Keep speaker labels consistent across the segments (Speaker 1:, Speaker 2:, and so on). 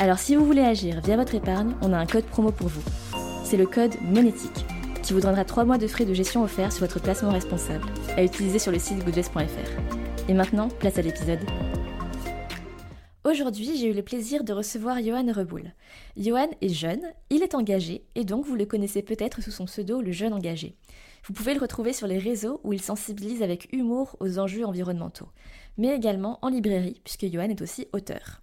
Speaker 1: Alors si vous voulez agir via votre épargne, on a un code promo pour vous. C'est le code monétique qui vous donnera 3 mois de frais de gestion offerts sur votre placement responsable à utiliser sur le site goodvest.fr. Et maintenant, place à l'épisode. Aujourd'hui, j'ai eu le plaisir de recevoir Johan Reboul. Johan est jeune, il est engagé, et donc vous le connaissez peut-être sous son pseudo Le Jeune Engagé. Vous pouvez le retrouver sur les réseaux où il sensibilise avec humour aux enjeux environnementaux, mais également en librairie, puisque Johan est aussi auteur.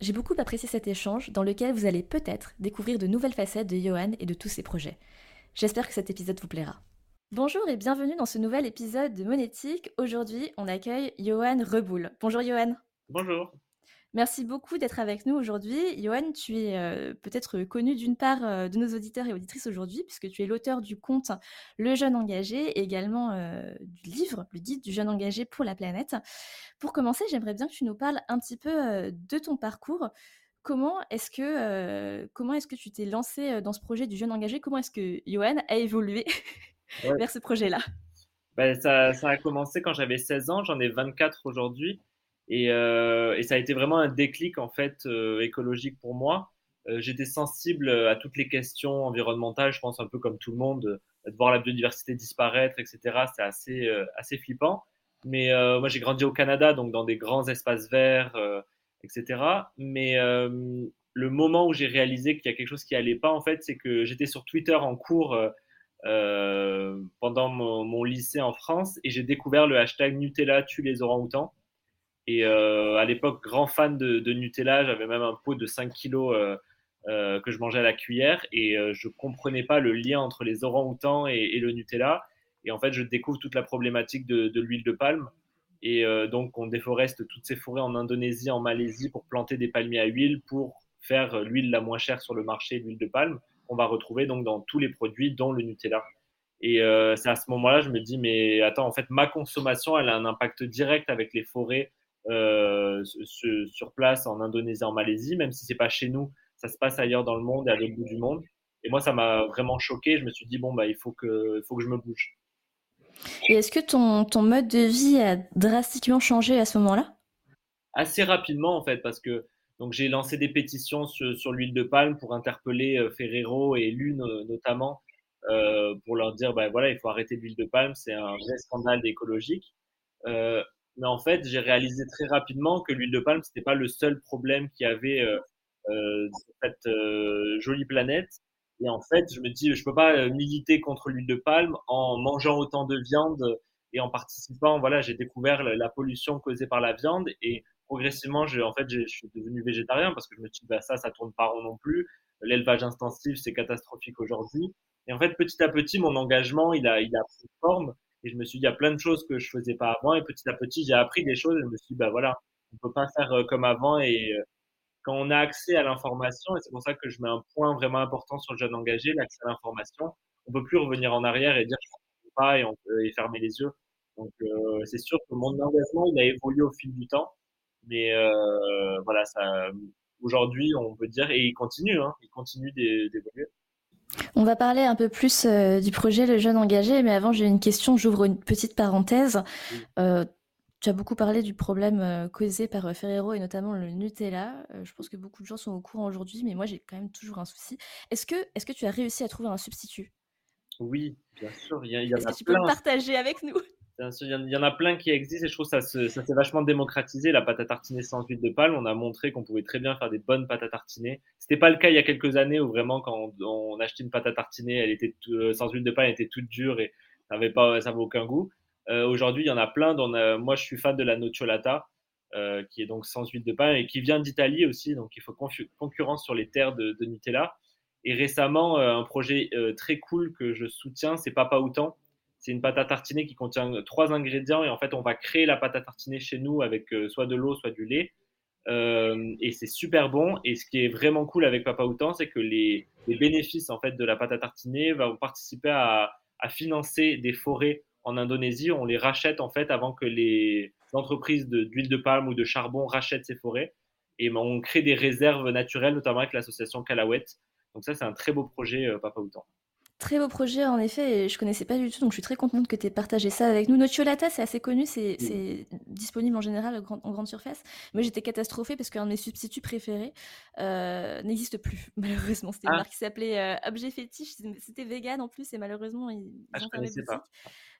Speaker 1: J'ai beaucoup apprécié cet échange dans lequel vous allez peut-être découvrir de nouvelles facettes de Johan et de tous ses projets. J'espère que cet épisode vous plaira. Bonjour et bienvenue dans ce nouvel épisode de Monétique. Aujourd'hui, on accueille Johan Reboul. Bonjour Johan.
Speaker 2: Bonjour.
Speaker 1: Merci beaucoup d'être avec nous aujourd'hui. Johan, tu es euh, peut-être connu d'une part euh, de nos auditeurs et auditrices aujourd'hui, puisque tu es l'auteur du conte Le Jeune Engagé et également euh, du livre, le guide du jeune engagé pour la planète. Pour commencer, j'aimerais bien que tu nous parles un petit peu de ton parcours. Comment est-ce que, comment est-ce que tu t'es lancé dans ce projet du jeune engagé? Comment est-ce que Johan a évolué vers ce projet-là?
Speaker 2: Ben, ça, ça a commencé quand j'avais 16 ans, j'en ai 24 aujourd'hui. Euh, et, ça a été vraiment un déclic en fait euh, écologique pour moi. Euh, j'étais sensible à toutes les questions environnementales, je pense un peu comme tout le monde, de voir la biodiversité disparaître, etc. C'est assez assez flippant. Mais moi j'ai grandi au Canada, donc dans des grands espaces verts, etc. Mais le moment où j'ai réalisé qu'il y a quelque chose qui allait pas, en fait, c'est que j'étais sur Twitter en cours pendant mon, lycée en France et j'ai découvert le hashtag Nutella tue les orang-outans. Et euh, à l'époque, grand fan de, Nutella, j'avais même un pot de 5 kilos euh, euh, que je mangeais à la cuillère et je comprenais pas le lien entre les orang-outans et, le Nutella. Et en fait, je découvre toute la problématique de, l'huile de palme. Et donc, on déforeste toutes ces forêts en Indonésie, en Malaisie pour planter des palmiers à huile pour faire l'huile la moins chère sur le marché, l'huile de palme, qu'on va retrouver donc dans tous les produits, dont le Nutella. Et c'est à ce moment-là, je me dis, mais attends, en fait, ma consommation, elle a un impact direct avec les forêts, euh, sur place en Indonésie, en Malaisie, même si c'est pas chez nous, ça se passe ailleurs dans le monde et à l'autre bout du monde. Et moi, ça m'a vraiment choqué. Je me suis dit bon bah il faut que, faut que je me bouge.
Speaker 1: Et est-ce que ton, ton mode de vie a drastiquement changé à ce moment-là?
Speaker 2: Assez rapidement en fait, parce que donc j'ai lancé des pétitions sur, sur l'huile de palme pour interpeller euh, Ferrero et Lune euh, notamment euh, pour leur dire bah voilà il faut arrêter l'huile de palme, c'est un vrai scandale écologique. Euh, mais en fait, j'ai réalisé très rapidement que l'huile de palme, c'était pas le seul problème qu'il y avait euh, euh, cette euh, jolie planète. Et en fait, je me dis, je peux pas euh, militer contre l'huile de palme en mangeant autant de viande et en participant. Voilà, j'ai découvert la, pollution causée par la viande et progressivement, je, en fait, je suis devenu végétarien parce que je me dit, bah, ça, ça tourne pas rond non plus. L'élevage intensif, c'est catastrophique aujourd'hui. Et en fait, petit à petit, mon engagement, il a, il a pris forme. Et je me suis dit, il y a plein de choses que je faisais pas avant. Et petit à petit, j'ai appris des choses. Et je me suis dit, bah voilà, on peut pas faire euh, comme avant. Et euh, quand on a accès à l'information, et c'est pour ça que je mets un point vraiment important sur le jeune engagé, l'accès à l'information, on peut plus revenir en arrière et dire je ne pas et, on peut, et fermer les yeux. Donc euh, c'est sûr que mon engagement, il a évolué au fil du temps. Mais euh, voilà, ça, aujourd'hui, on peut dire, et il continue, hein, il continue d'évoluer.
Speaker 1: On va parler un peu plus euh, du projet Le Jeune Engagé, mais avant j'ai une question, j'ouvre une petite parenthèse. Euh, tu as beaucoup parlé du problème euh, causé par Ferrero et notamment le Nutella. je pense que beaucoup de gens sont au courant aujourd'hui, mais moi j'ai quand même toujours un souci. Est-ce que, est que tu as réussi à trouver un substitut?
Speaker 2: Oui, bien sûr.
Speaker 1: Il y, Est-ce que tu peux le partager avec nous?
Speaker 2: Il y en a plein qui existent et je trouve que ça, s'est vachement démocratisé. La pâte à tartiner sans huile de palme, on a montré qu'on pouvait très bien faire des bonnes pâtes à tartiner. C'était pas le cas il y a quelques années où vraiment quand on, achetait une pâte à tartiner, elle était euh, sans huile de palme, elle était toute dure et ça n'avait pas, ça aucun goût. Euh, Aujourd'hui, il y en a plein. Dont, moi, je suis fan de la nocciolata, euh, qui est donc sans huile de palme et qui vient d'Italie aussi. Donc, il faut concurrence sur les terres de, de Nutella. Et récemment, euh, un projet euh, très cool que je soutiens, c'est Papa Outan c'est une pâte à tartiner qui contient trois ingrédients et en fait, on va créer la pâte à tartiner chez nous avec euh, soit de l'eau, soit du lait. et c'est super bon. Et ce qui est vraiment cool avec Papa Outan, c'est que les, bénéfices en fait de la pâte à tartiner vont participer à, financer des forêts en Indonésie. On les rachète en fait avant que les entreprises d'huile de, palme ou de charbon rachètent ces forêts. Et on crée des réserves naturelles, notamment avec l'association Kalawet. Donc ça, c'est un très beau projet, euh, Papa Outan.
Speaker 1: Très beau projet en effet, et je connaissais pas du tout, donc je suis très contente que tu aies partagé ça avec nous. Nocciolata, c'est assez connu, c'est disponible en général en grande surface. Moi j'étais catastrophée parce qu'un de mes substituts préférés euh, n'existe plus, malheureusement. C'était une ah. marque qui s'appelait euh, Objet Fétiche, c'était vegan en plus, et malheureusement ils,
Speaker 2: ah, ont fermé Pas.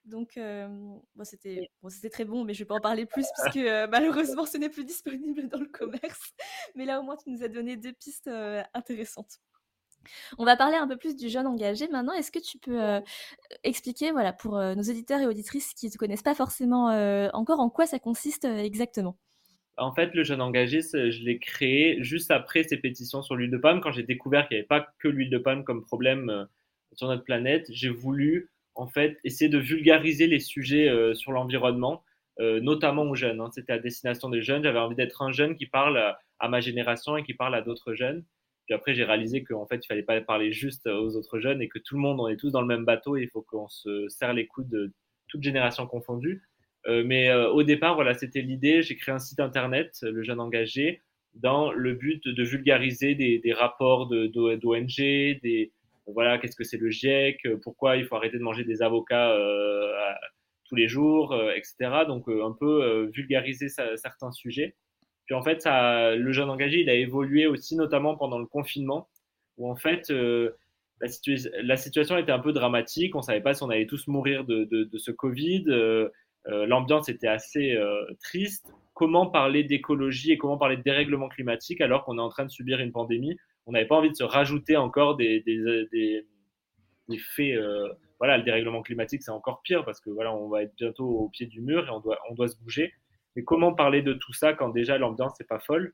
Speaker 1: Donc euh, bon, c'était bon, très bon, mais je vais pas en parler plus puisque malheureusement ce n'est plus disponible dans le commerce. Mais là au moins tu nous as donné deux pistes intéressantes. On va parler un peu plus du jeune engagé maintenant. Est-ce que tu peux euh, expliquer, voilà, pour euh, nos auditeurs et auditrices qui ne connaissent pas forcément euh, encore, en quoi ça consiste exactement?
Speaker 2: En fait, le jeune engagé, je l'ai créé juste après ces pétitions sur l'huile de palme. Quand j'ai découvert qu'il n'y avait pas que l'huile de palme comme problème sur notre planète, j'ai voulu en fait essayer de vulgariser les sujets sur l'environnement, notamment aux jeunes. Hein. C'était à destination des jeunes. J'avais envie d'être un jeune qui parle à ma génération et qui parle à d'autres jeunes. Puis après, j'ai réalisé qu'en fait, il fallait pas parler juste aux autres jeunes et que tout le monde, on est tous dans le même bateau et il faut qu'on se serre les coudes de toute génération confondue. Euh, mais euh, au départ, voilà, c'était l'idée. J'ai créé un site internet, Le Jeune Engagé, dans le but de vulgariser des, des rapports d'ONG, des voilà, qu'est-ce que c'est le GIEC, pourquoi il faut arrêter de manger des avocats euh, tous les jours, etc. Donc un peu vulgariser certains sujets. Puis en fait, le jeune engagé, il a évolué aussi, notamment pendant le confinement, où en fait, euh, la, situation était un peu dramatique. On ne savait pas si on allait tous mourir de, ce Covid. Euh, euh, l'ambiance était assez triste. Comment parler d'écologie et comment parler de dérèglement climatique alors qu'on est en train de subir une pandémie? On n'avait pas envie de se rajouter encore des, des, faits. voilà, le dérèglement climatique, c'est encore pire parce que voilà, on va être bientôt au pied du mur et on doit se bouger. Mais comment parler de tout ça quand déjà l'ambiance n'est pas folle?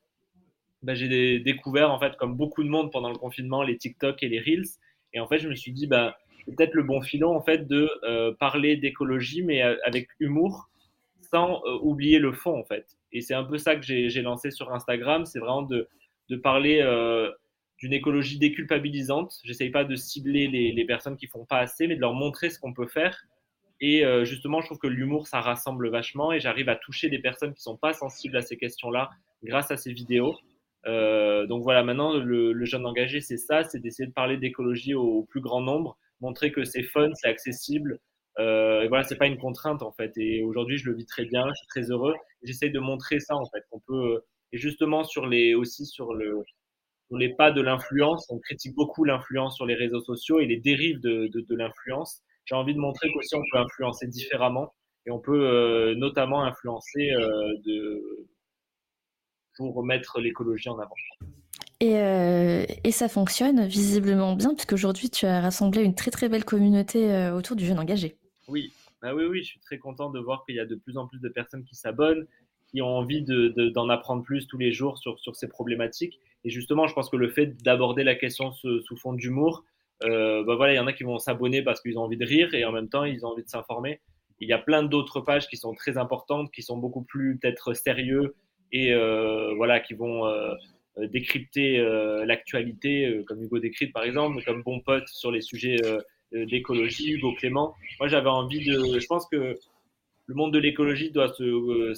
Speaker 2: Ben, J'ai découvert, en fait, comme beaucoup de monde pendant le confinement, les TikTok et les Reels. Et en fait, je me suis dit, ben, c'est peut-être le bon filon en fait, de euh, parler d'écologie, mais euh, avec humour, sans euh, oublier le fond, en fait. Et c'est un peu ça que j'ai lancé sur Instagram, c'est vraiment de, de parler d'une écologie déculpabilisante. J'essaye pas de cibler les, les, personnes qui font pas assez, mais de leur montrer ce qu'on peut faire et euh, justement, je trouve que l'humour, ça rassemble vachement et j'arrive à toucher des personnes qui sont pas sensibles à ces questions-là grâce à ces vidéos. Euh, donc voilà, maintenant, le, jeune engagé, c'est ça, c'est d'essayer de parler d'écologie au, plus grand nombre, montrer que c'est fun, c'est accessible. Euh, et voilà, c'est pas une contrainte en fait. Et aujourd'hui, je le vis très bien, je suis très heureux. J'essaie de montrer ça en fait, qu'on peut. Et justement sur les aussi sur le sur les pas de l'influence, on critique beaucoup l'influence sur les réseaux sociaux et les dérives de, de, de l'influence j'ai envie de montrer qu'aussi on peut influencer différemment et on peut euh, notamment influencer euh, de, pour mettre l'écologie en avant.
Speaker 1: Et, euh, et, ça fonctionne visiblement bien, puisqu'aujourd'hui tu as rassemblé une très très belle communauté autour du jeune engagé.
Speaker 2: Oui, bah oui, oui, je suis très content de voir qu'il y a de plus en plus de personnes qui s'abonnent, qui ont envie d'en de, d'en apprendre plus tous les jours sur, sur ces problématiques. Et justement, je pense que le fait d'aborder la question sous, sous fond d'humour, euh, bah voilà, il y en a qui vont s'abonner parce qu'ils ont envie de rire et en même temps, ils ont envie de s'informer. Il y a plein d'autres pages qui sont très importantes, qui sont beaucoup plus peut-être sérieux et euh, voilà, qui vont euh, décrypter l'actualité, comme Hugo décrypte par exemple, comme bon pote sur les sujets d'écologie, Hugo Clément. Moi, j'avais envie de. Je pense que le monde de l'écologie doit se.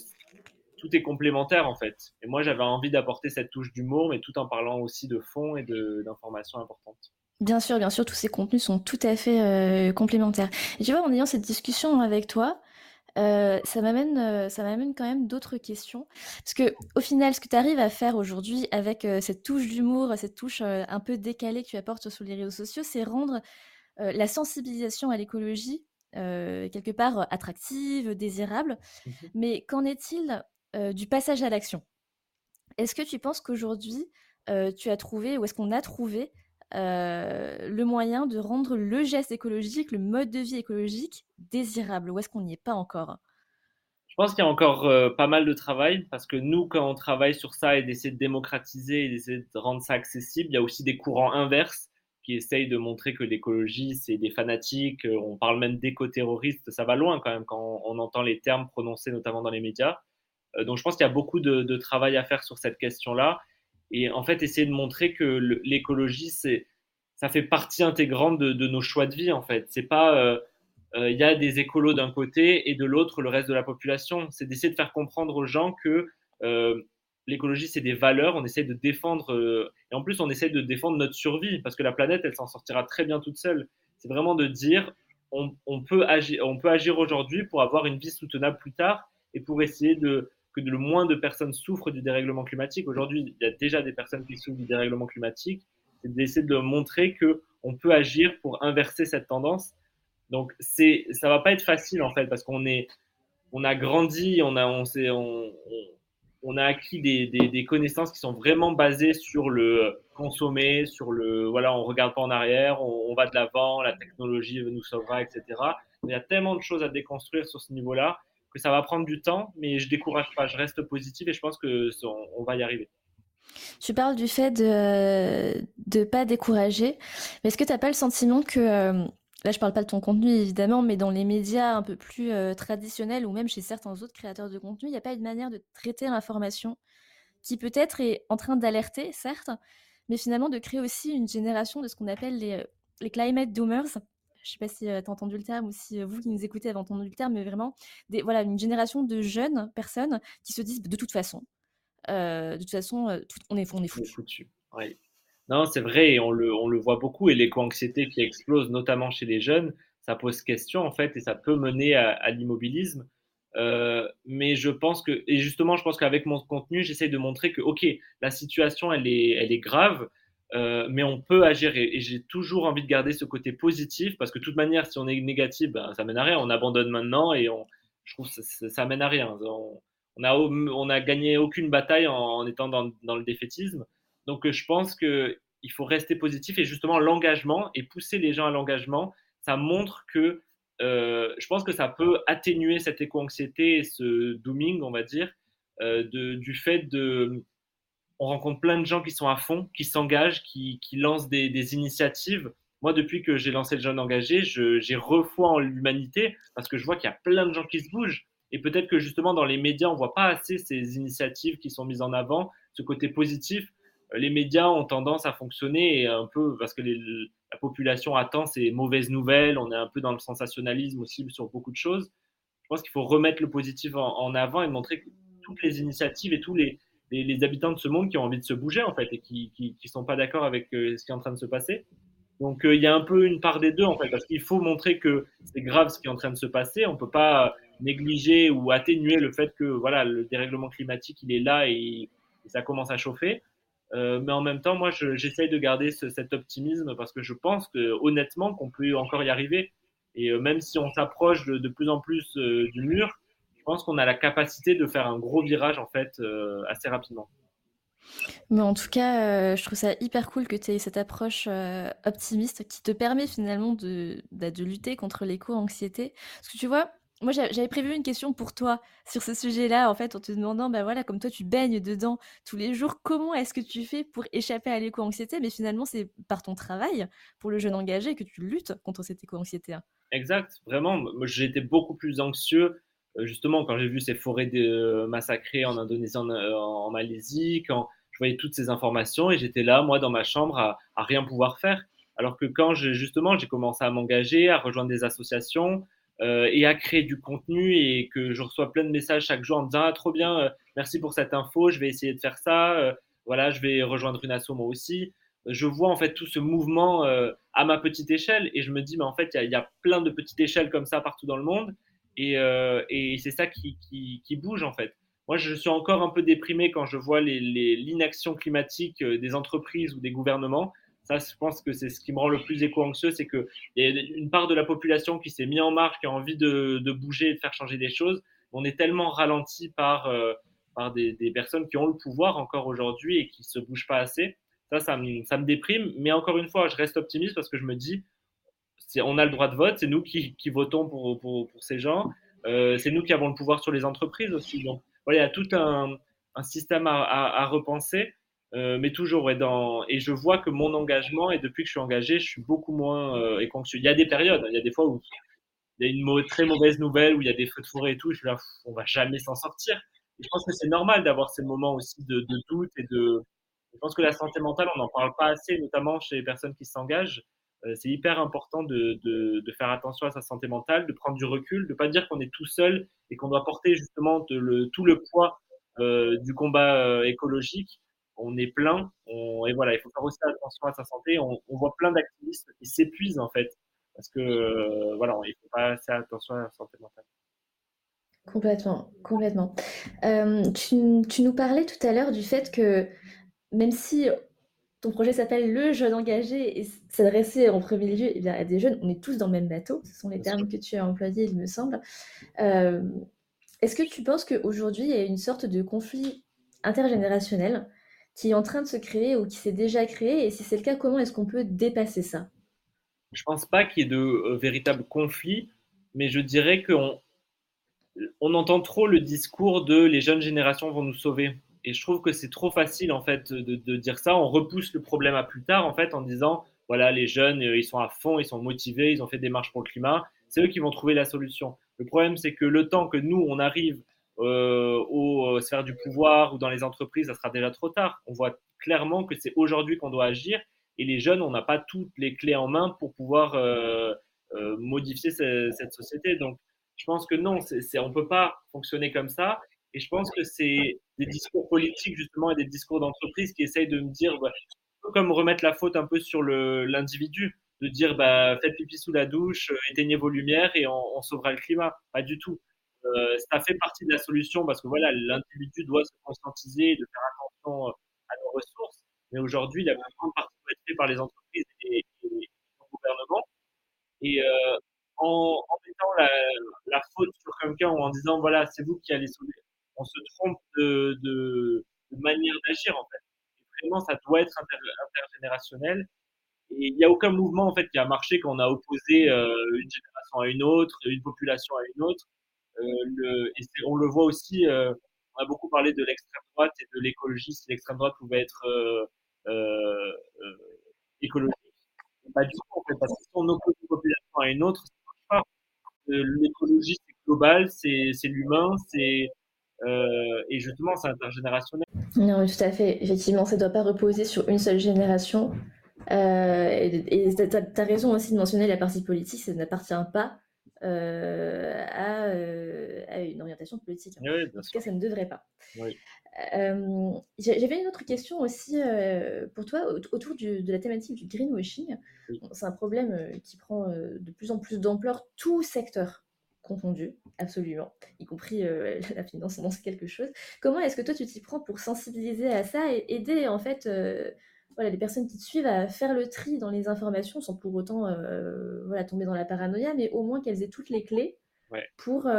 Speaker 2: tout est complémentaire en fait. Et moi, j'avais envie d'apporter cette touche d'humour, mais tout en parlant aussi de fond et d'informations importantes.
Speaker 1: Bien sûr, bien sûr, tous ces contenus sont tout à fait euh, complémentaires. Et tu vois, en ayant cette discussion avec toi, euh, ça m'amène, euh, ça m'amène quand même d'autres questions. Parce que au final, ce que tu arrives à faire aujourd'hui avec cette touche d'humour, cette touche un peu décalée que tu apportes sur les réseaux sociaux, c'est rendre la sensibilisation à l'écologie quelque part attractive, désirable. Mmh Mais qu'en est-il du passage à l'action? Est-ce que tu penses qu'aujourd'hui, tu as trouvé, ou est-ce qu'on a trouvé le moyen de rendre le geste écologique, le mode de vie écologique désirable Ou est-ce qu'on n'y est pas encore?
Speaker 2: Je pense qu'il y a encore euh, pas mal de travail parce que nous, quand on travaille sur ça et d'essayer de démocratiser et d'essayer de rendre ça accessible, il y a aussi des courants inverses qui essayent de montrer que l'écologie, c'est des fanatiques. Euh, on parle même d'éco-terroristes. Ça va loin quand même quand on entend les termes prononcés, notamment dans les médias. donc je pense qu'il y a beaucoup de, travail à faire sur cette question-là. Et en fait, essayer de montrer que l'écologie, c'est ça fait partie intégrante de, nos choix de vie, en fait. C'est pas il y a des écolos d'un côté et de l'autre le reste de la population. C'est d'essayer de faire comprendre aux gens que l'écologie, c'est des valeurs, on essaie de défendre, euh, et en plus, on essaie de défendre notre survie, parce que la planète, elle s'en sortira très bien toute seule. C'est vraiment de dire, on, peut agir, on peut agir aujourd'hui pour avoir une vie soutenable plus tard, et pour essayer de, que le moins de personnes souffrent du dérèglement climatique. Aujourd'hui, il y a déjà des personnes qui souffrent du dérèglement climatique, c'est d'essayer de montrer que on peut agir pour inverser cette tendance. Donc, c'est, ça va pas être facile, en fait, parce qu'on est, on a grandi, on a, on, on, on a acquis des, connaissances qui sont vraiment basées sur le consommer, sur le voilà, on regarde pas en arrière, on, va de l'avant, la technologie nous sauvera, etc. Il y a tellement de choses à déconstruire sur ce niveau-là que ça va prendre du temps, mais je décourage pas, je reste positif et je pense que on, va y arriver.
Speaker 1: Tu parles du fait de ne pas décourager, mais est-ce que tu n'as pas le sentiment que euh, Là, je parle pas de ton contenu évidemment, mais dans les médias un peu plus euh, traditionnels ou même chez certains autres créateurs de contenu, il n'y a pas une manière de traiter l'information qui peut-être est en train d'alerter, certes, mais finalement de créer aussi une génération de ce qu'on appelle les, euh, les climate doomers? Je ne sais pas si euh, tu as entendu le terme ou si vous qui nous écoutez avez entendu le terme, mais vraiment des, voilà, une génération de jeunes personnes qui se disent de toute façon, de toute façon, on est, on est foutu.
Speaker 2: Oui. Non, c'est vrai, et on le, on le voit beaucoup, et l'éco-anxiété qui explose, notamment chez les jeunes, ça pose question, en fait, et ça peut mener à, l'immobilisme. Euh, mais je pense que, et justement, je pense qu'avec mon contenu, j'essaie de montrer que, OK, la situation, elle est, elle est grave, euh, mais on peut agir. Et, j'ai toujours envie de garder ce côté positif, parce que de toute manière, si on est négatif, ben, ça mène à rien. On abandonne maintenant, et on, je trouve que ça, ça, mène à rien. On, on, a, on a gagné aucune bataille en, étant dans, le défaitisme. Donc, euh, je pense qu'il faut rester positif et justement l'engagement et pousser les gens à l'engagement, ça montre que euh, je pense que ça peut atténuer cette éco-anxiété et ce dooming, on va dire, du fait de. On rencontre plein de gens qui sont à fond, qui s'engagent, qui, lancent des, initiatives. Moi, depuis que j'ai lancé le jeune engagé, j'ai refoi en l'humanité parce que je vois qu'il y a plein de gens qui se bougent. Et peut-être que justement dans les médias, on voit pas assez ces initiatives qui sont mises en avant, ce côté positif les médias ont tendance à fonctionner un peu parce que la population attend ces mauvaises nouvelles. On est un peu dans le sensationnalisme aussi sur beaucoup de choses. Je pense qu'il faut remettre le positif en, avant et montrer que toutes les initiatives et tous les, les, habitants de ce monde qui ont envie de se bouger en fait et qui ne sont pas d'accord avec euh, ce qui est en train de se passer. Donc euh, il y a un peu une part des deux en fait parce qu'il faut montrer que c'est grave ce qui est en train de se passer. On peut pas négliger ou atténuer le fait que voilà le dérèglement climatique il est là et ça commence à chauffer. Euh, mais en même temps, moi, j'essaye de garder cet optimisme parce que je pense que, honnêtement qu'on peut encore y arriver. Et même si on s'approche de, plus en plus du mur, pense qu'on a la capacité de faire un gros virage en fait assez rapidement.
Speaker 1: Mais en tout cas, je trouve ça hyper cool que tu aies cette approche optimiste qui te permet finalement de, bah, de lutter contre l'éco-anxiété. Parce que tu vois, moi, j'avais prévu une question pour toi sur ce sujet-là, en fait, en te demandant, bah voilà, comme toi, tu baignes dedans tous les jours, comment est-ce que tu fais pour échapper à l'éco-anxiété? Mais finalement, c'est par ton travail pour le jeune engagé que tu luttes contre cette éco-anxiété. Hein.
Speaker 2: Exact, vraiment. Été beaucoup plus anxieux, euh, justement, quand j'ai vu ces forêts euh, massacrées en Indonésie, euh, en, Malaisie, quand je voyais toutes ces informations et j'étais là, moi, dans ma chambre, à, rien pouvoir faire. Alors que quand, justement, j'ai commencé à m'engager, à rejoindre des associations, euh, et à créer du contenu et que je reçois plein de messages chaque jour en me disant ah, trop bien, euh, merci pour cette info, je vais essayer de faire ça, euh, voilà, je vais rejoindre une asso moi aussi. Je vois en fait tout ce mouvement à ma petite échelle et je me dis mais en fait il y, a plein de petites échelles comme ça partout dans le monde et, et c'est ça qui, bouge en fait. Moi je suis encore un peu déprimé quand je vois l'inaction climatique des entreprises ou des gouvernements ça, je pense que c'est ce qui me rend le plus éco-anxieux, c'est qu'il y a une part de la population qui s'est mis en marche, qui a envie de, bouger et de faire changer des choses. On est tellement ralenti par, euh, des, personnes qui ont le pouvoir encore aujourd'hui et qui ne se bougent pas assez. Ça, ça me, déprime. Mais encore une fois, je reste optimiste parce que je me dis, on a le droit de vote, c'est nous qui, votons pour, ces gens, euh, c'est nous qui avons le pouvoir sur les entreprises aussi. Donc, voilà, il y a tout un, système à, repenser. Euh, mais toujours et je vois que mon engagement et depuis que je suis engagé je suis beaucoup moins euh, Il y a des périodes, il y a des fois où il y a une très mauvaise nouvelle où il y a des feux de forêt et tout, je suis là, on va jamais s'en sortir. je pense que c'est normal d'avoir ces moments aussi de, de, doute et de. Je pense que la santé mentale, on n'en parle pas assez, notamment chez les personnes qui s'engagent. Euh, c'est hyper important de, faire attention à sa santé mentale, de prendre du recul, de pas dire qu'on est tout seul et qu'on doit porter justement tout le poids euh, du combat euh, écologique. On est plein, et voilà, il faut faire aussi attention à sa santé. On, voit plein d'activistes qui s'épuisent en fait parce que voilà, il faut pas faire attention à la santé mentale.
Speaker 1: Complètement, complètement. Tu, nous parlais tout à l'heure du fait que même si ton projet s'appelle Le jeune engagé et s'adresser en premier lieu eh bien, à des jeunes, on est tous dans le même bateau, ce sont les termes que tu as employés, il me semble. Euh, Est-ce que tu penses qu'aujourd'hui, il y a une sorte de conflit intergénérationnel qui est en train de se créer ou qui s'est déjà créé? Et si c'est le cas, comment est-ce qu'on peut dépasser ça?
Speaker 2: Je pense pas qu'il y ait de euh, véritables conflits, mais je dirais qu'on on entend trop le discours de les jeunes générations vont nous sauver. Et je trouve que c'est trop facile en fait de, dire ça. On repousse le problème à plus tard en fait en disant voilà les jeunes euh, ils sont à fond, ils sont motivés, ils ont fait des marches pour le climat. C'est eux qui vont trouver la solution. Le problème c'est que le temps que nous on arrive euh, aux euh, sphères du pouvoir ou dans les entreprises, ça sera déjà trop tard. On voit clairement que c'est aujourd'hui qu'on doit agir et les jeunes, on n'a pas toutes les clés en main pour pouvoir euh, modifier cette, cette société. Donc je pense que non, on ne peut pas fonctionner comme ça. Et je pense que c'est des discours politiques, justement, et des discours d'entreprise qui essayent de me dire, bah, comme remettre la faute un peu sur l'individu, de dire, bah, faites pipi sous la douche, euh, éteignez vos lumières et on, sauvera le climat. Pas du tout. Euh, ça fait partie de la solution parce que voilà, l'individu doit se conscientiser, de faire attention euh, à nos ressources. Mais aujourd'hui, la grande partie doit être faite par les entreprises et, et, et le gouvernement. Et en, en mettant la, la, faute sur quelqu'un ou en disant voilà, c'est vous qui allez sauver, on se trompe de, de, de manière d'agir en fait. Et vraiment, ça doit être inter, intergénérationnel. Et il n'y a aucun mouvement en fait qui a marché quand on a opposé euh, une génération à une autre, une population à une autre. Euh, le, et on le voit aussi. Euh, on a beaucoup parlé de l'extrême droite et de l'écologie. Si l'extrême droite pouvait être écologique, pas du tout en fait, parce que si on oppose une population à une autre, l'écologie, c'est global, c'est l'humain, c'est euh, et justement, c'est intergénérationnel.
Speaker 1: Non, tout à fait. Effectivement, ça ne doit pas reposer sur une seule génération. Euh, et tu as, as, raison aussi de mentionner la partie politique, ça n'appartient pas euh, à, euh, à, une orientation politique.
Speaker 2: Oui,
Speaker 1: en tout cas, ça ne devrait pas.
Speaker 2: Oui.
Speaker 1: J'avais une autre question aussi pour toi autour du, de la thématique du greenwashing.
Speaker 2: Oui.
Speaker 1: C'est un problème qui prend de plus en plus d'ampleur, tout secteur confondu, absolument, y compris euh, la finance, c'est quelque chose. Comment est-ce que toi tu t'y prends pour sensibiliser à ça et aider en fait euh, voilà, les personnes qui te suivent à faire le tri dans les informations sans pour autant euh, voilà, tomber dans la paranoïa, mais au moins qu'elles aient toutes les clés
Speaker 2: ouais.
Speaker 1: pour,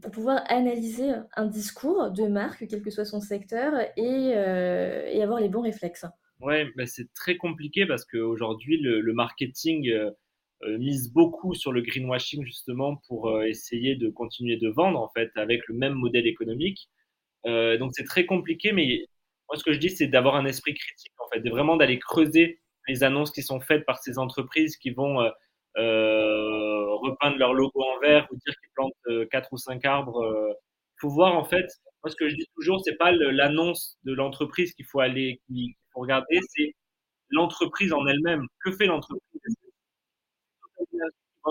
Speaker 1: pour pouvoir analyser un discours de marque, quel que soit son secteur, et, et avoir les bons réflexes.
Speaker 2: Ouais, bah c'est très compliqué parce qu'aujourd'hui, le, le marketing mise beaucoup sur le greenwashing justement pour euh, essayer de continuer de vendre en fait avec le même modèle économique. Euh, donc c'est très compliqué, mais moi, ce que je dis, c'est d'avoir un esprit critique, en fait, de vraiment d'aller creuser les annonces qui sont faites par ces entreprises qui vont euh, euh, repeindre leur logo en vert ou dire qu'ils plantent euh, quatre ou cinq arbres. Il euh. faut voir, en fait, moi, ce que je dis toujours, c'est pas l'annonce de l'entreprise qu'il faut aller, qu'il faut regarder, c'est l'entreprise en elle-même. Que fait l'entreprise?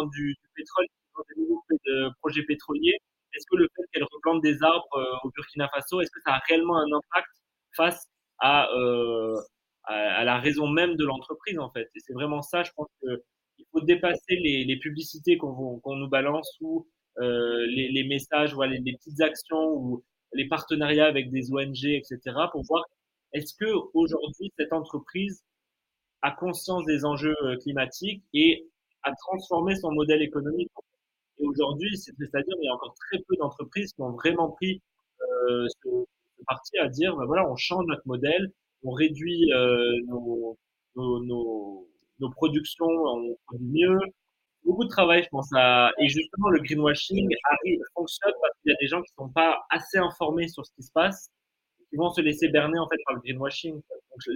Speaker 2: Du, pétrole, qui des de projets pétroliers, est-ce que le fait qu'elle replante des arbres euh, au Burkina Faso, est-ce que ça a réellement un impact face à, euh, à, à, la raison même de l'entreprise en fait? Et c'est vraiment ça, je pense qu'il faut dépasser les, les publicités qu'on qu nous balance ou euh, les, messages, voilà, les, les, petites actions ou les partenariats avec des ONG, etc. pour voir est-ce que aujourd'hui cette entreprise a conscience des enjeux euh, climatiques et a transformé son modèle économique. Et aujourd'hui, c'est-à-dire il y a encore très peu d'entreprises qui ont vraiment pris euh, ce, parti à dire, ben voilà, on change notre modèle, on réduit euh, nos, productions, on produit mieux. Beaucoup de travail, je pense, à, et justement, le greenwashing fonctionne parce qu'il y a des gens qui ne sont pas assez informés sur ce qui se passe, qui vont se laisser berner, en fait, par le greenwashing.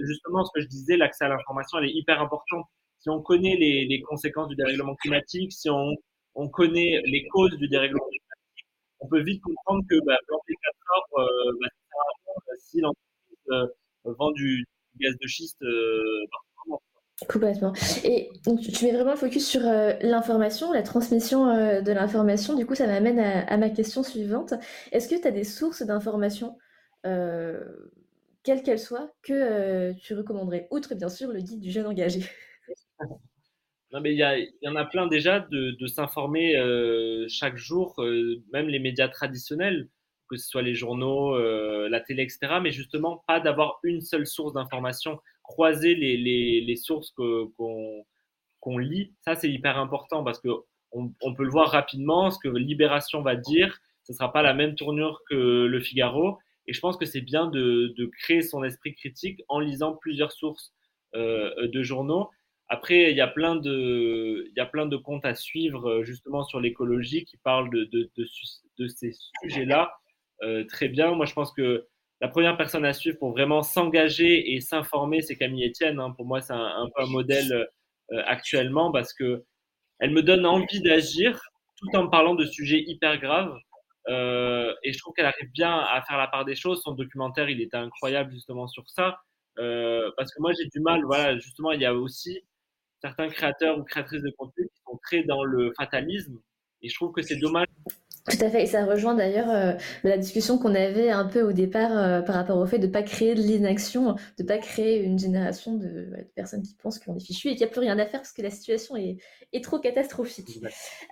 Speaker 2: Justement, ce que je disais, l'accès à l'information, elle est hyper importante. Si on connaît les, conséquences du dérèglement climatique, si on, on connaît les causes du dérèglement climatique, on peut vite comprendre que bah, planter 4 arbres, euh, bah, si l'entreprise vend du, gaz de schiste
Speaker 1: Complètement. Et donc, tu mets vraiment le focus sur l'information, la transmission de l'information. Du coup, ça m'amène à, ma question suivante. Est-ce que tu as des sources d'informations, quelles qu'elles soient, que tu recommanderais, outre bien sûr le guide du jeune engagé
Speaker 2: Non, mais il y, en a plein déjà de, s'informer chaque jour, même les médias traditionnels, que ce soit les journaux, la télé, etc. Mais justement, pas d'avoir une seule source d'information croiser les, sources qu'on lit, ça c'est hyper important parce que on, peut le voir rapidement, ce que Libération va dire, ce ne sera pas la même tournure que le Figaro. Et je pense que c'est bien de, créer son esprit critique en lisant plusieurs sources euh, de journaux. Après, il y, a plein de, il y a plein de comptes à suivre euh, justement sur l'écologie qui parlent de, de, ces sujets-là. Euh, très bien. Moi, je pense que la première personne à suivre pour vraiment s'engager et s'informer, c'est Camille Etienne. Hein. Pour moi, c'est un, peu un modèle euh, actuellement parce que elle me donne envie d'agir tout en parlant de sujets hyper graves. Et je trouve qu'elle arrive bien à faire la part des choses. Son documentaire, il était incroyable justement sur ça. Parce que moi, j'ai du mal. Voilà, justement, il y a aussi certains créateurs ou créatrices de contenu qui sont très dans le fatalisme. Et je trouve que c'est dommage
Speaker 1: tout à fait, et ça rejoint d'ailleurs euh, la discussion qu'on avait un peu au départ euh, par rapport au fait de ne pas créer de l'inaction, de ne pas créer une génération de, personnes qui pensent qu'on est fichu et qu'il n'y a plus rien à faire parce que la situation est, est trop catastrophique.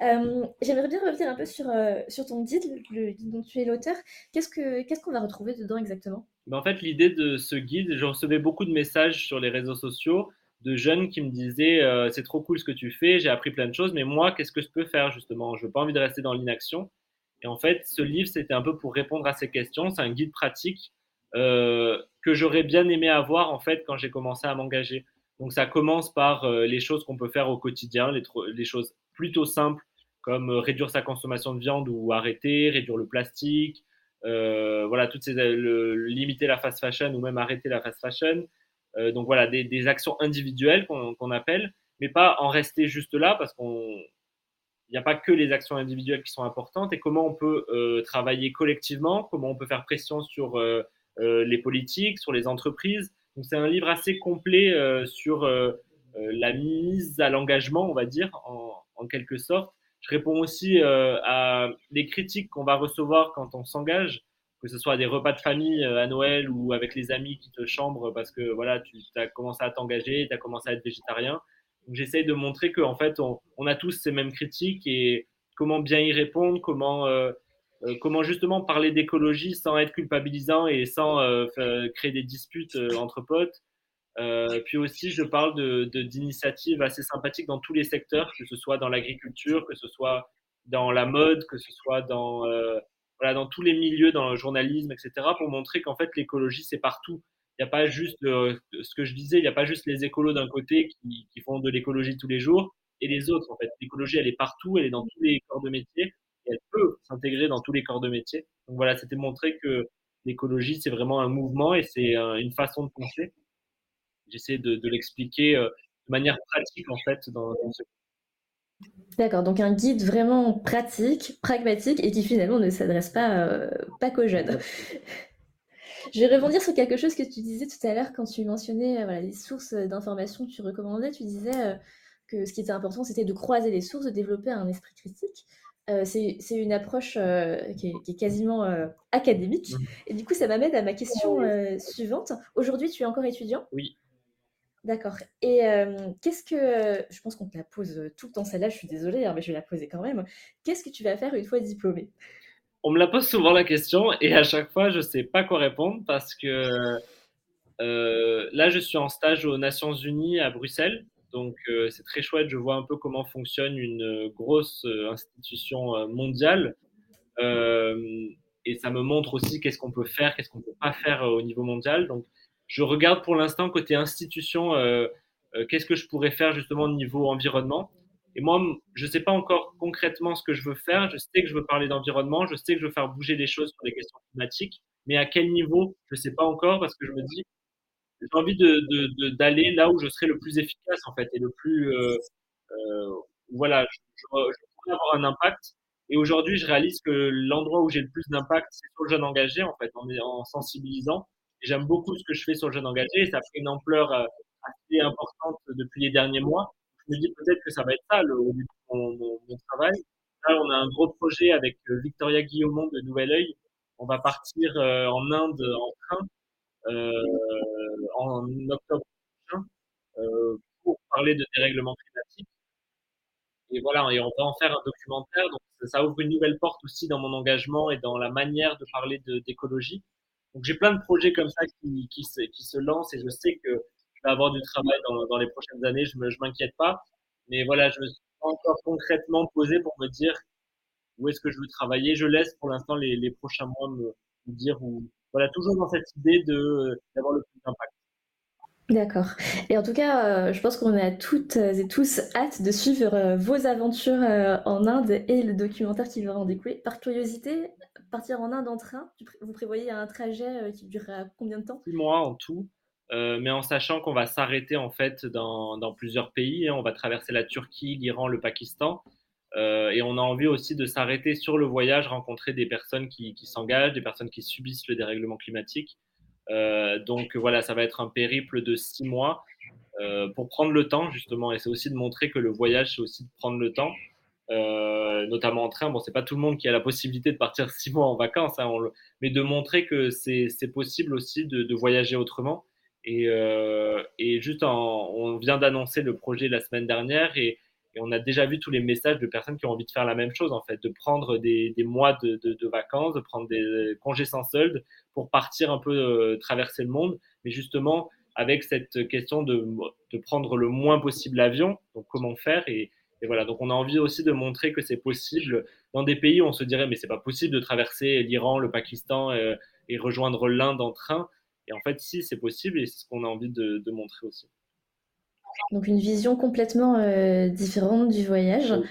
Speaker 1: Euh, j'aimerais bien revenir un peu sur, sur ton guide, le guide dont tu es l'auteur. Qu'est-ce qu'on ce qu'on va retrouver dedans exactement?
Speaker 2: Ben, En fait, l'idée de ce guide, je recevais beaucoup de messages sur les réseaux sociaux de jeunes qui me disaient c'est trop cool ce que tu fais, j'ai appris plein de choses, mais moi, qu'est-ce que je peux faire justement? Je n'ai pas envie de rester dans l'inaction. Et en fait, ce livre, c'était un peu pour répondre à ces questions. C'est un guide pratique euh, que j'aurais bien aimé avoir en fait quand j'ai commencé à m'engager. Donc ça commence par euh, les choses qu'on peut faire au quotidien, les, choses plutôt simples comme euh, réduire sa consommation de viande ou arrêter, réduire le plastique, euh, voilà, toutes ces, limiter la fast fashion ou même arrêter la fast fashion. Euh, donc voilà, des, actions individuelles qu'on appelle, mais pas en rester juste là parce qu'on il n'y a pas que les actions individuelles qui sont importantes et comment on peut euh, travailler collectivement, comment on peut faire pression sur euh, les politiques, sur les entreprises. Donc c'est un livre assez complet sur la mise à l'engagement, on va dire, en, en, quelque sorte. Je réponds aussi à des critiques qu'on va recevoir quand on s'engage, que ce soit des repas de famille à Noël ou avec les amis qui te chambrent parce que voilà, tu as commencé à t'engager, tu as commencé à être végétarien j'essaye de montrer qu'en fait, on, a tous ces mêmes critiques et comment bien y répondre, comment, euh, euh, comment justement parler d'écologie sans être culpabilisant et sans euh, créer des disputes entre potes. puis aussi, je parle d'initiatives de, assez sympathiques dans tous les secteurs, que ce soit dans l'agriculture, que ce soit dans la mode, que ce soit dans, voilà, dans tous les milieux, dans le journalisme, etc., pour montrer qu'en fait, l'écologie, c'est partout il n'y a pas juste euh, ce que je disais, il n'y a pas juste les écolos d'un côté qui, qui, font de l'écologie tous les jours et les autres. En fait, l'écologie, elle est partout, elle est dans tous les corps de métier et elle peut s'intégrer dans tous les corps de métier. Donc voilà, c'était montrer que l'écologie, c'est vraiment un mouvement et c'est une façon de penser. J'essaie de, de l'expliquer euh, de manière pratique, en fait, dans, dans ce
Speaker 1: D'accord, donc un guide vraiment pratique, pragmatique et qui finalement ne s'adresse pas, euh, pas qu'aux jeunes. Je vais rebondir sur quelque chose que tu disais tout à l'heure quand tu mentionnais euh, les sources d'informations que tu recommandais. Tu disais euh, que ce qui était important, c'était de croiser les sources, de développer un esprit critique. Euh, c'est une approche qui, est, quasiment académique. Mmh. Et du coup, ça m'amène à ma question suivante. Aujourd'hui, tu es encore étudiant?
Speaker 2: Oui.
Speaker 1: D'accord. Et qu'est-ce que. Je pense qu'on te la pose tout le temps, celle-là, je suis désolée, hein, mais je vais la poser quand même. Qu'est-ce que tu vas faire une fois diplômé
Speaker 2: on me la pose souvent la question et à chaque fois, je ne sais pas quoi répondre parce que là, je suis en stage aux Nations Unies à Bruxelles. Donc, c'est très chouette. Je vois un peu comment fonctionne une grosse institution mondiale. et ça me montre aussi qu'est-ce qu'on peut faire, qu'est-ce qu'on ne peut pas faire au niveau mondial. Donc, je regarde pour l'instant côté institution, qu'est-ce que je pourrais faire justement au niveau environnement. Et moi, je ne sais pas encore concrètement ce que je veux faire. Je sais que je veux parler d'environnement, je sais que je veux faire bouger les choses sur les questions climatiques, mais à quel niveau, je ne sais pas encore parce que je me dis, j'ai envie d'aller de, là où je serai le plus efficace en fait et le plus, euh, euh, voilà, je, pourrais avoir un impact. Et aujourd'hui, je réalise que l'endroit où j'ai le plus d'impact, c'est sur le jeune engagé, en fait, en sensibilisant. J'aime beaucoup ce que je fais sur le jeune engagé. Ça fait une ampleur euh, assez importante depuis les derniers mois. Je me dis peut-être que ça va être ça le, mon, mon, mon, travail. Là, on a un gros projet avec euh, Victoria Guillaumont de Nouvel Oeil. On va partir euh, en Inde en train euh, en octobre prochain euh, pour parler de dérèglement climatique. Et voilà, et on va en faire un documentaire. Donc, ça ouvre une nouvelle porte aussi dans mon engagement et dans la manière de parler d'écologie. Donc, j'ai plein de projets comme ça qui, se, lancent et je sais que je vais avoir du travail dans, les prochaines années. Je ne m'inquiète pas. Mais voilà, je me suis encore concrètement posé pour me dire où est-ce que je veux travailler. Je laisse pour l'instant les, prochains mois me, me dire où. Voilà, toujours dans cette idée d'avoir le plus d'impact.
Speaker 1: D'accord. Et en tout cas, euh, je pense qu'on a toutes et tous hâte de suivre euh, vos aventures euh, en Inde et le documentaire qui va en découler. Par curiosité, partir en Inde en train, vous prévoyez un trajet qui durera combien de temps?
Speaker 2: Six mois en tout, mais en sachant qu'on va s'arrêter en fait dans, plusieurs pays. Hein. On va traverser la Turquie, l'Iran, le Pakistan. et on a envie aussi de s'arrêter sur le voyage, rencontrer des personnes qui, s'engagent, des personnes qui subissent le dérèglement climatique euh, donc voilà, ça va être un périple de six mois euh, pour prendre le temps justement. Et c'est aussi de montrer que le voyage, c'est aussi de prendre le temps. Euh, notamment en train. Bon, c'est pas tout le monde qui a la possibilité de partir six mois en vacances, hein, mais de montrer que c'est possible aussi de, voyager autrement. Et, euh, juste, on vient d'annoncer le projet la semaine dernière et, on a déjà vu tous les messages de personnes qui ont envie de faire la même chose, en fait, de prendre des, mois de, vacances, de prendre des congés sans solde pour partir un peu euh, traverser le monde, mais justement avec cette question de prendre le moins possible l'avion, donc comment faire et, et, voilà, donc on a envie aussi de montrer que c'est possible dans des pays où on se dirait mais c'est pas possible de traverser l'Iran, le Pakistan et, euh, et rejoindre l'Inde en train. Et en fait, si, c'est possible et c'est ce qu'on a envie de, de, montrer aussi.
Speaker 1: Donc une vision complètement euh, différente du voyage. Oui.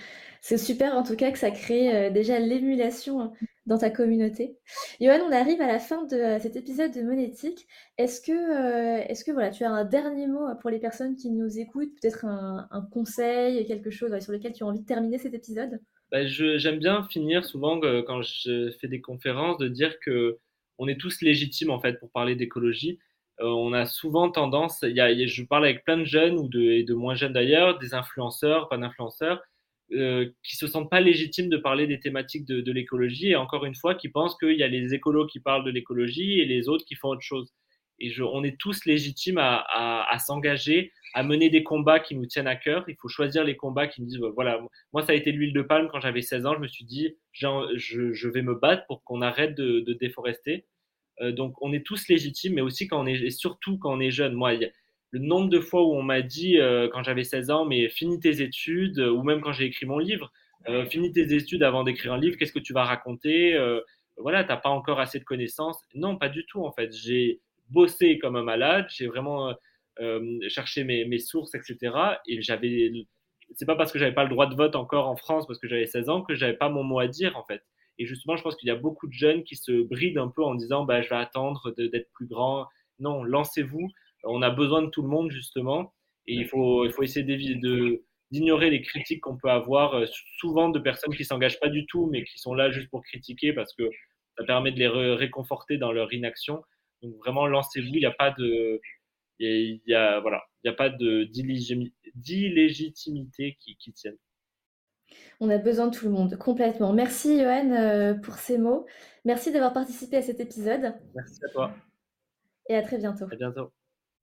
Speaker 1: C'est super en tout cas que ça crée euh, déjà l'émulation dans ta communauté. Johan, on arrive à la fin de euh, cet épisode de Monétique. Est-ce que, euh, est-ce que voilà, tu as un dernier mot pour les personnes qui nous écoutent, peut-être un, conseil, quelque chose sur lequel tu as envie de terminer cet épisode?
Speaker 2: Bah, J'aime bien finir souvent quand je fais des conférences de dire que on est tous légitimes en fait pour parler d'écologie. On a souvent tendance, y je parle avec plein de jeunes ou et de moins jeunes d'ailleurs, des influenceurs, pas d'influenceurs, euh, qui se sentent pas légitimes de parler des thématiques de, l'écologie et encore une fois qui pensent qu'il y a les écolos qui parlent de l'écologie et les autres qui font autre chose. Et on est tous légitimes à, s'engager, à mener des combats qui nous tiennent à cœur. Il faut choisir les combats qui nous disent, voilà, moi ça a été l'huile de palme quand j'avais 16 ans, je me suis dit, je, vais me battre pour qu'on arrête de, de déforester. Euh, donc on est tous légitimes, mais aussi quand on est, et surtout quand on est jeune. Moi, il y a, le nombre de fois où on m'a dit euh, quand j'avais 16 ans, mais finis tes études, ou même quand j'ai écrit mon livre, euh, finis tes études avant d'écrire un livre, qu'est-ce que tu vas raconter euh, Voilà, t'as pas encore assez de connaissances. Non, pas du tout en fait. J'ai bossé comme un malade, j'ai vraiment euh, cherché mes, mes, sources, etc. Et j'avais, c'est pas parce que j'avais pas le droit de vote encore en France parce que j'avais 16 ans que j'avais pas mon mot à dire en fait. Et justement, je pense qu'il y a beaucoup de jeunes qui se brident un peu en disant, bah, je vais attendre d'être plus grand. Non, lancez-vous on a besoin de tout le monde justement, et il faut, il faut essayer de, d'ignorer les critiques qu'on peut avoir, euh, souvent de personnes qui s'engagent pas du tout, mais qui sont là juste pour critiquer parce que ça permet de les ré réconforter dans leur inaction. Donc vraiment, lancez-vous. Il n'y a pas de, il y a, voilà, il n'y a pas de d'illégitimité qui, qui tienne.
Speaker 1: On a besoin de tout le monde, complètement. Merci Johan euh, pour ces mots. Merci d'avoir participé à cet épisode.
Speaker 2: Merci à toi.
Speaker 1: Et à très bientôt.
Speaker 2: À bientôt.